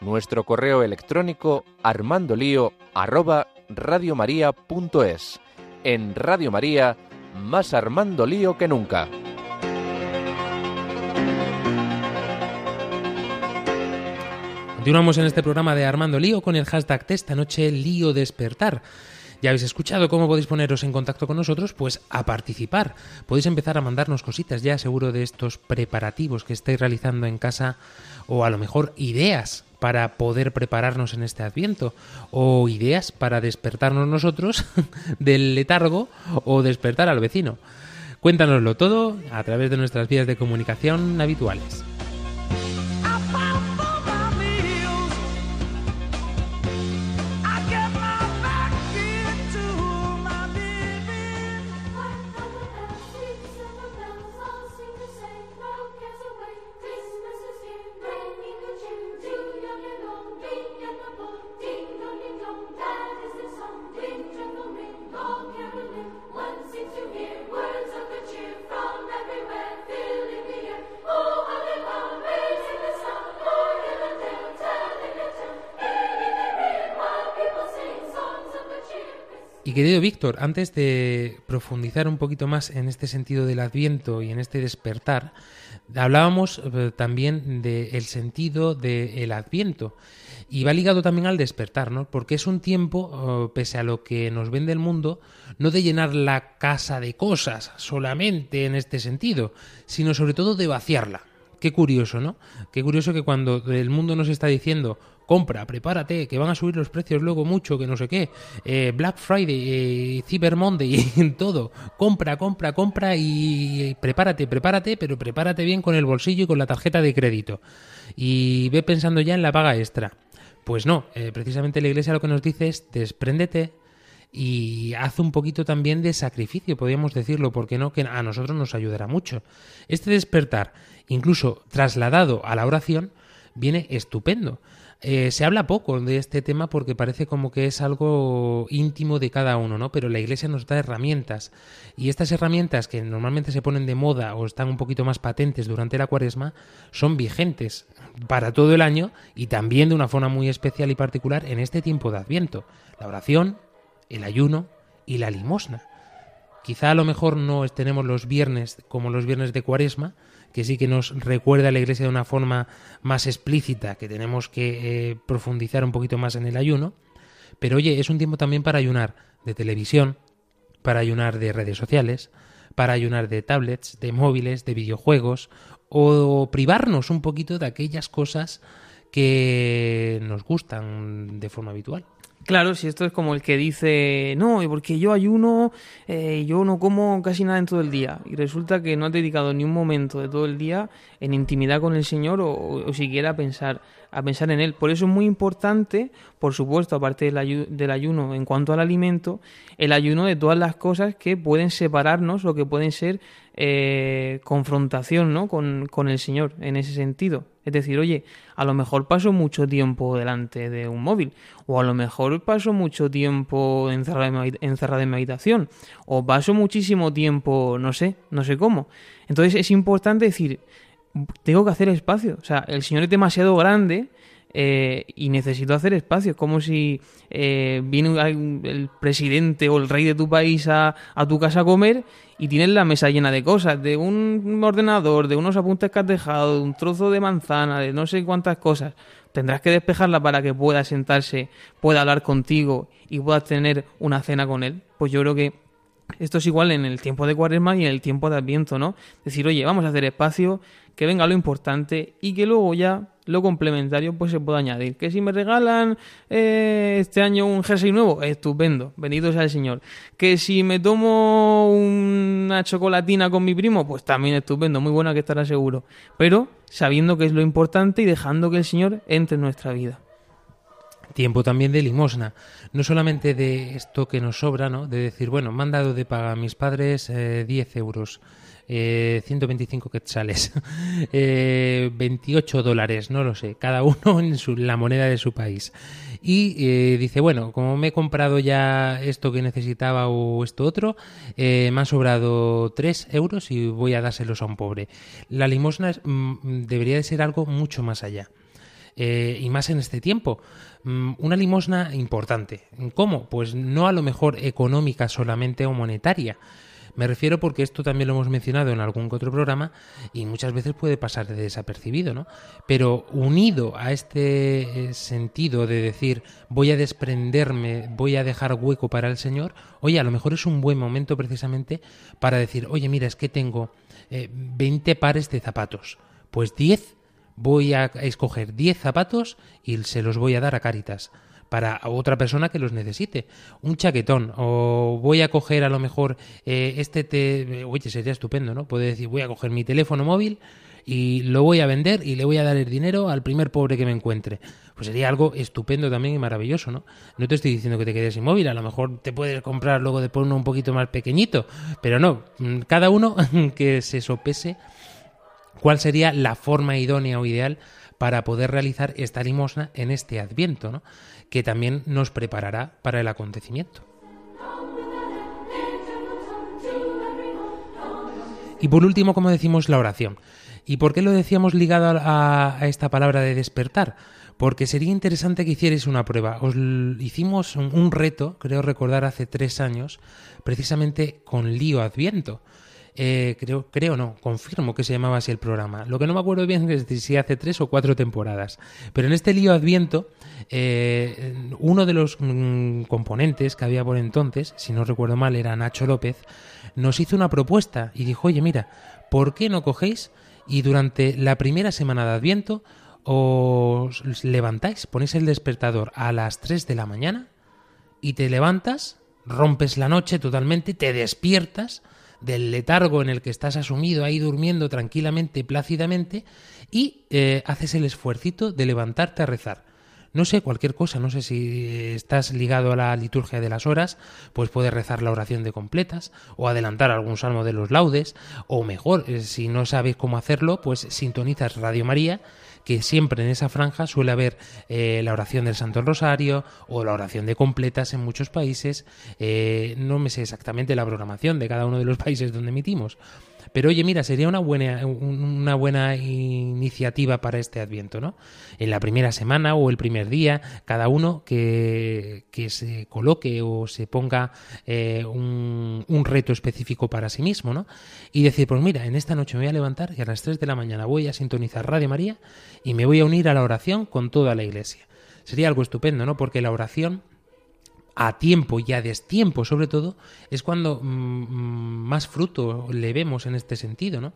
Nuestro correo electrónico armandolío arroba radiomaria.es. En Radio María, más Armando Lío que nunca. Continuamos en este programa de Armando Lío con el hashtag de esta noche Lío Despertar. Ya habéis escuchado cómo podéis poneros en contacto con nosotros, pues a participar. Podéis empezar a mandarnos cositas ya seguro de estos preparativos que estáis realizando en casa o a lo mejor ideas para poder prepararnos en este adviento o ideas para despertarnos nosotros del letargo o despertar al vecino. Cuéntanoslo todo a través de nuestras vías de comunicación habituales. Querido Víctor, antes de profundizar un poquito más en este sentido del adviento y en este despertar, hablábamos eh, también del sentido del adviento. Y va ligado también al despertar, ¿no? Porque es un tiempo, oh, pese a lo que nos vende el mundo, no de llenar la casa de cosas solamente en este sentido, sino sobre todo de vaciarla. Qué curioso, ¿no? Qué curioso que cuando el mundo nos está diciendo compra, prepárate, que van a subir los precios luego mucho, que no sé qué, eh, Black Friday, eh, Cyber Monday, todo, compra, compra, compra y prepárate, prepárate, pero prepárate bien con el bolsillo y con la tarjeta de crédito. Y ve pensando ya en la paga extra. Pues no, eh, precisamente la iglesia lo que nos dice es despréndete y haz un poquito también de sacrificio, podríamos decirlo, porque no, que a nosotros nos ayudará mucho. Este despertar, incluso trasladado a la oración, viene estupendo. Eh, se habla poco de este tema porque parece como que es algo íntimo de cada uno, ¿no? Pero la Iglesia nos da herramientas y estas herramientas que normalmente se ponen de moda o están un poquito más patentes durante la Cuaresma son vigentes para todo el año y también de una forma muy especial y particular en este tiempo de Adviento. La oración, el ayuno y la limosna. Quizá a lo mejor no tenemos los viernes como los viernes de Cuaresma, que sí que nos recuerda a la Iglesia de una forma más explícita, que tenemos que eh, profundizar un poquito más en el ayuno. Pero oye, es un tiempo también para ayunar de televisión, para ayunar de redes sociales, para ayunar de tablets, de móviles, de videojuegos, o privarnos un poquito de aquellas cosas que nos gustan de forma habitual. Claro, si esto es como el que dice, no, porque yo ayuno, eh, yo no como casi nada en todo el día. Y resulta que no has dedicado ni un momento de todo el día en intimidad con el Señor o, o siquiera pensar, a pensar en Él. Por eso es muy importante, por supuesto, aparte del, ayu- del ayuno en cuanto al alimento, el ayuno de todas las cosas que pueden separarnos o que pueden ser eh, confrontación ¿no? con, con el Señor en ese sentido. Es decir, oye, a lo mejor paso mucho tiempo delante de un móvil, o a lo mejor paso mucho tiempo encerrado en encerrado en mi habitación, o paso muchísimo tiempo, no sé, no sé cómo. Entonces es importante decir, tengo que hacer espacio. O sea, el Señor es demasiado grande eh, y necesito hacer espacio. Es como si eh, viene el presidente o el rey de tu país a, a tu casa a comer y tienes la mesa llena de cosas, de un ordenador, de unos apuntes que has dejado, de un trozo de manzana, de no sé cuántas cosas. Tendrás que despejarla para que pueda sentarse, pueda hablar contigo y puedas tener una cena con él. Pues yo creo que esto es igual en el tiempo de cuaresma y en el tiempo de adviento, ¿no? Decir, oye, vamos a hacer espacio, que venga lo importante y que luego ya lo complementario pues se puede añadir. Que si me regalan eh, este año un jersey nuevo, estupendo, bendito sea el Señor. Que si me tomo una chocolatina con mi primo, pues también estupendo, muy buena que estará seguro. Pero sabiendo que es lo importante y dejando que el Señor entre en nuestra vida. Tiempo también de limosna, no solamente de esto que nos sobra, ¿no? De decir, bueno, me han dado de paga a mis padres eh, 10 euros, eh, 125 quetzales, eh, 28 dólares, no lo sé, cada uno en su, la moneda de su país. Y eh, dice, bueno, como me he comprado ya esto que necesitaba o esto otro, eh, me han sobrado 3 euros y voy a dárselos a un pobre. La limosna mm, debería de ser algo mucho más allá. Eh, y más en este tiempo. Mm, Una limosna importante. ¿Cómo? Pues no a lo mejor económica solamente o monetaria. Me refiero porque esto también lo hemos mencionado en algún otro programa y muchas veces puede pasar de desapercibido, ¿no? Pero unido a este eh, sentido de decir voy a desprenderme, voy a dejar hueco para el Señor, oye, a lo mejor es un buen momento precisamente para decir, oye, mira, es que tengo eh, 20 pares de zapatos, pues 10 voy a escoger 10 zapatos y se los voy a dar a Cáritas para otra persona que los necesite. Un chaquetón. O voy a coger a lo mejor eh, este te... Oye, sería estupendo, ¿no? Puede decir, voy a coger mi teléfono móvil y lo voy a vender y le voy a dar el dinero al primer pobre que me encuentre. Pues sería algo estupendo también y maravilloso, ¿no? No te estoy diciendo que te quedes inmóvil, a lo mejor te puedes comprar luego de uno un poquito más pequeñito, pero no, mm, cada uno que se sopese cuál sería la forma idónea o ideal para poder realizar esta limosna en este adviento, ¿no? que también nos preparará para el acontecimiento. Y por último, como decimos, la oración. ¿Y por qué lo decíamos ligado a, esta palabra de despertar? Porque sería interesante que hicierais una prueba. Os hicimos un, un reto, creo recordar hace tres años, precisamente con lío adviento. Eh, creo, creo no, confirmo que se llamaba así el programa. Lo que no me acuerdo bien es si hace tres o cuatro temporadas. Pero en este lío Adviento, eh, uno de los mm, componentes que había por entonces, si no recuerdo mal, era Nacho López, nos hizo una propuesta y dijo, oye, mira, ¿por qué no cogéis y durante la primera semana de Adviento os levantáis, ponéis el despertador a las 3 de la mañana y te levantas, rompes la noche totalmente, te despiertas del letargo en el que estás asumido ahí durmiendo tranquilamente, plácidamente, y eh, haces el esfuercito de levantarte a rezar. No sé, cualquier cosa, no sé si estás ligado a la liturgia de las horas, pues puedes rezar la oración de completas, o adelantar algún salmo de los laudes, o mejor, eh, si no sabes cómo hacerlo, pues sintonizas Radio María, que siempre en esa franja suele haber eh, la oración del Santo Rosario o la oración de completas en muchos países. Eh, no me sé exactamente la programación de cada uno de los países donde emitimos. Pero oye, mira, sería una buena, un- una buena iniciativa para este Adviento, ¿no? En la primera semana o el primer día, cada uno que, que se coloque o se ponga eh, un, un reto específico para sí mismo, ¿no? Y decir, pues mira, en esta noche me voy a levantar y a las 3 de la mañana voy a sintonizar Radio María y me voy a unir a la oración con toda la iglesia. Sería algo estupendo, ¿no? Porque la oración a tiempo y a destiempo sobre todo es cuando mm, mm, más fruto le vemos en este sentido, ¿no?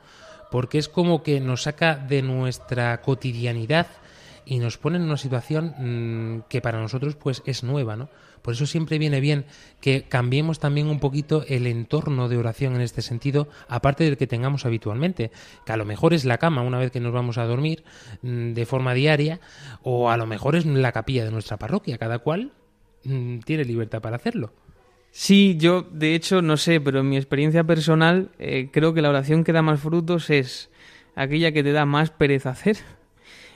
Porque es como que nos saca de nuestra cotidianidad y nos pone en una situación mm, que para nosotros pues es nueva, ¿no? Por eso siempre viene bien que cambiemos también un poquito el entorno de oración en este sentido, aparte del que tengamos habitualmente, que a lo mejor es la cama una vez que nos vamos a dormir de forma diaria, o a lo mejor es la capilla de nuestra parroquia, cada cual tiene libertad para hacerlo. Sí, yo de hecho no sé, pero en mi experiencia personal eh, creo que la oración que da más frutos es aquella que te da más pereza hacer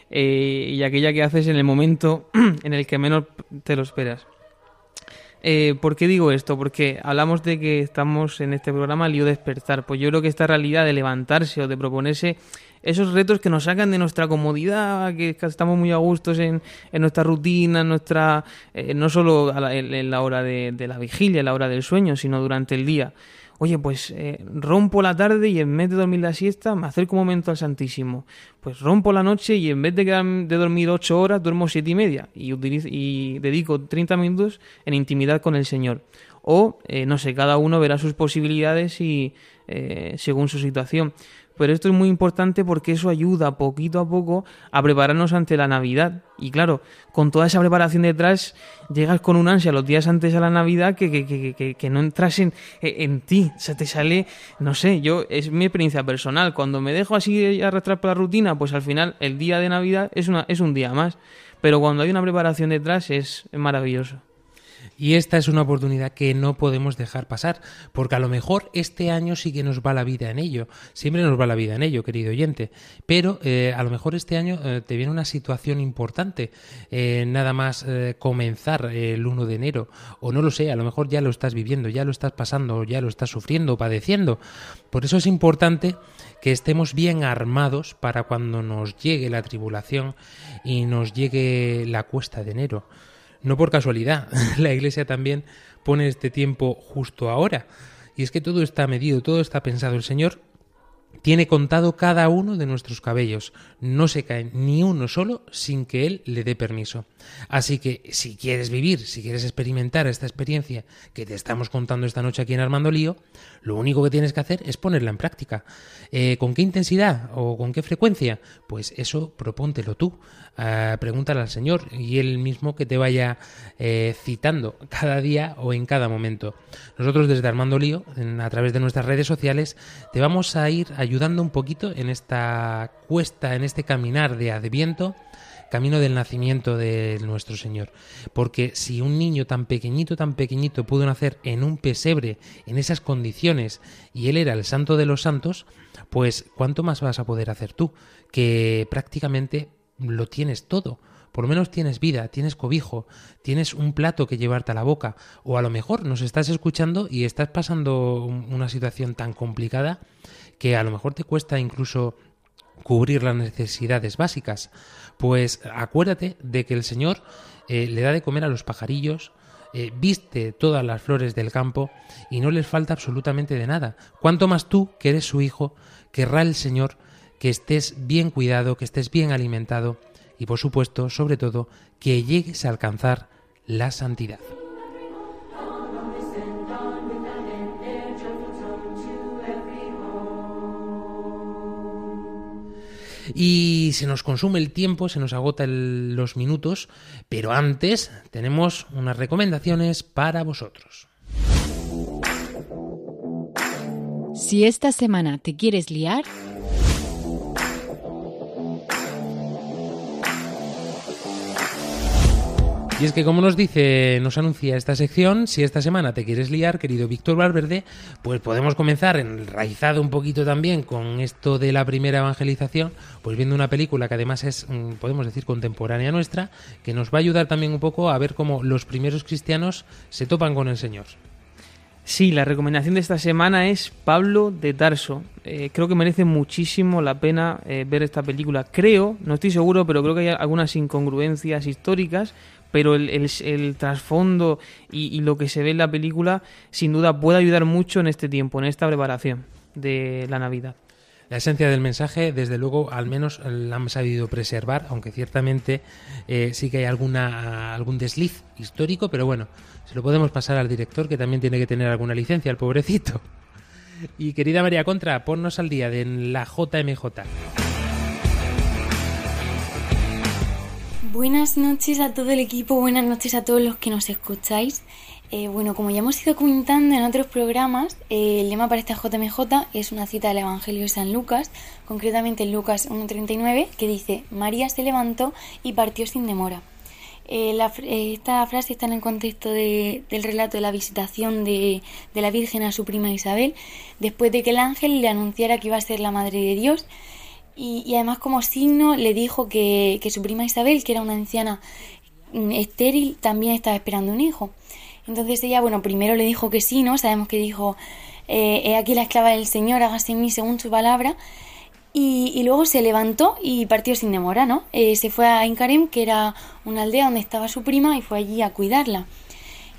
eh, y aquella que haces en el momento en el que menos te lo esperas. Eh, ¿Por qué digo esto? Porque hablamos de que estamos en este programa lío despertar. Pues yo creo que esta realidad de levantarse o de proponerse esos retos que nos sacan de nuestra comodidad, que, estamos muy a gustos en, en nuestra rutina, en nuestra eh, no solo a en la hora de, de la vigilia, en la hora del sueño, sino durante el día. Oye, pues eh, rompo la tarde y en vez de dormir la siesta me acerco un momento al Santísimo. Pues rompo la noche y en vez de, quedarme- de dormir ocho horas duermo siete y media y, utilizo, y dedico 30 minutos en intimidad con el Señor. o, eh, no sé, cada uno verá sus posibilidades y eh, según su situación. Pero esto es muy importante porque eso ayuda poquito a poco a prepararnos ante la Navidad. Y claro, con toda esa preparación detrás, llegas con un ansia los días antes a la Navidad que, que, que, que, que no entras en, en ti. O sea, te sale, no sé, yo, es mi experiencia personal. Cuando me dejo así arrastrar por la rutina, pues al final el día de Navidad es, una, es un día más. Pero cuando hay una preparación detrás es maravilloso. Y esta es una oportunidad que no podemos dejar pasar, porque a lo mejor este año sí que nos va la vida en ello, siempre nos va la vida en ello, querido oyente, pero eh, a lo mejor este año eh, te viene una situación importante, eh, nada más comenzar el 1 de enero, o no lo sé, a lo mejor ya lo estás viviendo, ya lo estás pasando, ya lo estás sufriendo, padeciendo. Por eso es importante que estemos bien armados para cuando nos llegue la tribulación y nos llegue la cuesta de enero. No por casualidad, la Iglesia también pone este tiempo justo ahora. Y es que todo está medido, todo está pensado. El Señor tiene contado cada uno de nuestros cabellos. No se cae ni uno solo sin que Él le dé permiso. Así que si quieres vivir, si quieres experimentar esta experiencia que te estamos contando esta noche aquí en Armando Lío, lo único que tienes que hacer es ponerla en práctica. Eh, ¿Con qué intensidad o con qué frecuencia? Pues eso propóntelo tú. Uh, pregúntale al Señor y Él mismo que te vaya eh, citando cada día o en cada momento. Nosotros desde Armando Lío, a través de nuestras redes sociales, te vamos a ir ayudando un poquito en esta cuesta, en este caminar de Adviento, camino del nacimiento de nuestro Señor. Porque si un niño tan pequeñito, tan pequeñito pudo nacer en un pesebre, en esas condiciones, y Él era el santo de los santos, pues ¿cuánto más vas a poder hacer tú? Que prácticamente lo tienes todo. Por lo menos tienes vida, tienes cobijo, tienes un plato que llevarte a la boca. O a lo mejor nos estás escuchando y estás pasando una situación tan complicada que a lo mejor te cuesta incluso cubrir las necesidades básicas. Pues acuérdate de que el Señor eh, le da de comer a los pajarillos, eh, viste todas las flores del campo y no les falta absolutamente de nada. Cuanto más tú, que eres su hijo, querrá el Señor que estés bien cuidado, que estés bien alimentado y por supuesto, sobre todo, que llegues a alcanzar la santidad. Y se nos consume el tiempo, se nos agota los minutos, pero antes tenemos unas recomendaciones para vosotros. Si esta semana te quieres liar, Y es que como nos dice, nos anuncia esta sección, si esta semana te quieres liar, querido Víctor Valverde, pues podemos comenzar enraizado un poquito también con esto de la primera evangelización, pues viendo una película que además es, mm, podemos decir, contemporánea nuestra, que nos va a ayudar también un poco a ver cómo los primeros cristianos se topan con el Señor. Sí, la recomendación de esta semana es Pablo de Tarso. Eh, creo que merece muchísimo la pena eh, ver esta película. Creo, no estoy seguro, pero creo que hay algunas incongruencias históricas, pero el, trasfondo y, lo que se ve en la película sin duda puede ayudar mucho en este tiempo, en esta preparación de la Navidad. La esencia del mensaje, desde luego, al menos la han sabido preservar, aunque ciertamente eh, sí que hay alguna, algún desliz histórico, pero bueno, se lo podemos pasar al director, que también tiene que tener alguna licencia, el pobrecito. Y querida María Contra, ponnos al día de la JMJ. Buenas noches a todo el equipo, buenas noches a todos los que nos escucháis. Eh, bueno, como ya hemos ido comentando en otros programas, eh, el lema para esta JMJ es una cita del Evangelio de San Lucas, concretamente en Lucas 1.39, que dice, María se levantó y partió sin demora. Eh, esta frase está en el contexto de, del relato de la visitación de la Virgen a su prima Isabel, después de que el ángel le anunciara que iba a ser la Madre de Dios y, y, además como signo le dijo que, que, su prima Isabel, que era una anciana estéril, también estaba esperando un hijo. Entonces ella, bueno, primero le dijo que sí, ¿no? Sabemos que dijo, eh, he aquí la esclava del Señor, hágase en mí según su palabra. Y, y luego se levantó y partió sin demora, ¿no? Eh, se fue a Incarem, que era una aldea donde estaba su prima, y fue allí a cuidarla.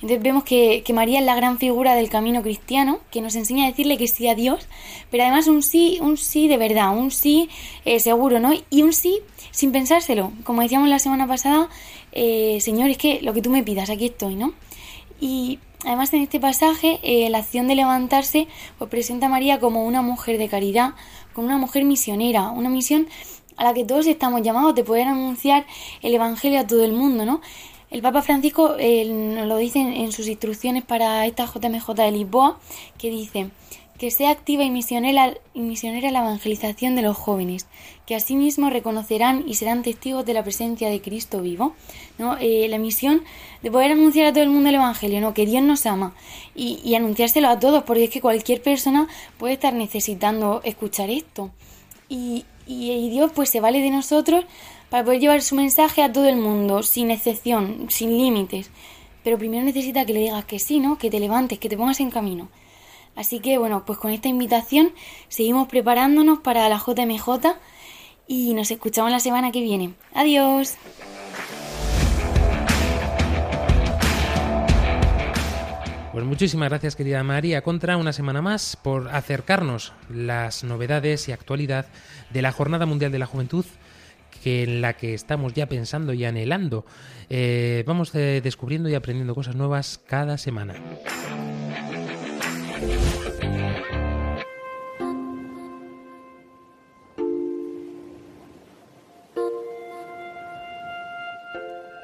Entonces vemos que, que, María es la gran figura del camino cristiano, que nos enseña a decirle que sí a Dios, pero además un sí, un sí de verdad, un sí eh, seguro, ¿no? Y un sí sin pensárselo. Como decíamos la semana pasada, eh, Señor, es que lo que tú me pidas, aquí estoy, ¿no? Y, Además, en este pasaje, eh, la acción de levantarse pues, presenta a María como una mujer de caridad, como una mujer misionera, una misión a la que todos estamos llamados de poder anunciar el Evangelio a todo el mundo, ¿no? El Papa Francisco eh, nos lo dice en, sus instrucciones para esta JMJ de Lisboa, que dice que sea activa y misionera, y misionera la evangelización de los jóvenes, que asimismo reconocerán y serán testigos de la presencia de Cristo vivo. ¿no? Eh, la misión de poder anunciar a todo el mundo el Evangelio, ¿no? que Dios nos ama y, y anunciárselo a todos, porque es que cualquier persona puede estar necesitando escuchar esto. Y, y, y Dios pues se vale de nosotros para poder llevar su mensaje a todo el mundo, sin excepción, sin límites. Pero primero necesita que le digas que sí, ¿no? Que te levantes, que te pongas en camino. Así que bueno, pues con esta invitación seguimos preparándonos para la JMJ y nos escuchamos la semana que viene. Adiós. Pues muchísimas gracias querida María Contra una semana más por acercarnos las novedades y actualidad de la Jornada Mundial de la Juventud que en la que estamos ya pensando y anhelando. Eh, vamos eh, descubriendo y aprendiendo cosas nuevas cada semana.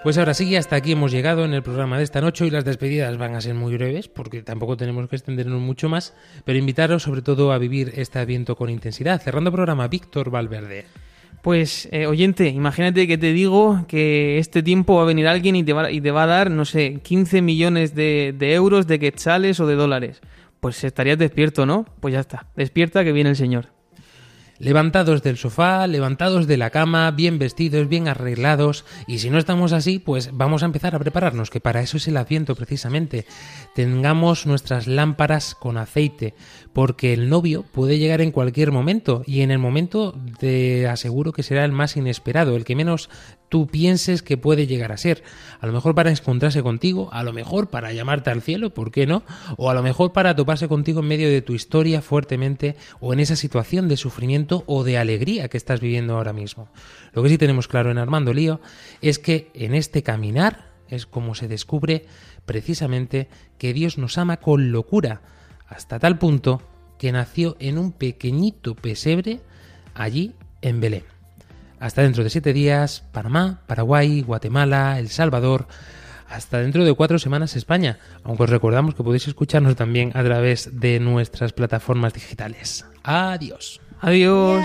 Pues ahora sí, hasta aquí hemos llegado en el programa de esta noche y las despedidas van a ser muy breves porque tampoco tenemos que extendernos mucho más, pero invitaros sobre todo a vivir este adviento con intensidad. Cerrando programa, Víctor Valverde. Pues, eh, oyente, imagínate que te digo que este tiempo va a venir alguien y te va, y te va a dar, no sé, 15 millones de, de euros, de quetzales o de dólares. Pues estarías despierto, ¿no? Pues ya está, despierta que viene el Señor. Levantados del sofá, levantados de la cama, bien vestidos, bien arreglados, y si no estamos así, pues vamos a empezar a prepararnos, que para eso es el adviento precisamente. Tengamos nuestras lámparas con aceite, porque el novio puede llegar en cualquier momento, y en el momento te aseguro que será el más inesperado, el que menos tú pienses que puede llegar a ser. A lo mejor para encontrarse contigo, a lo mejor para llamarte al cielo, ¿por qué no? O a lo mejor para toparse contigo en medio de tu historia fuertemente o en esa situación de sufrimiento o de alegría que estás viviendo ahora mismo. Lo que sí tenemos claro en Armando Lío es que en este caminar es como se descubre precisamente que Dios nos ama con locura, hasta tal punto que nació en un pequeñito pesebre allí en Belén. Hasta dentro de siete días, Panamá, Paraguay, Guatemala, El Salvador. Hasta dentro de cuatro semanas España, aunque os recordamos que podéis escucharnos también a través de nuestras plataformas digitales. Adiós. Adiós.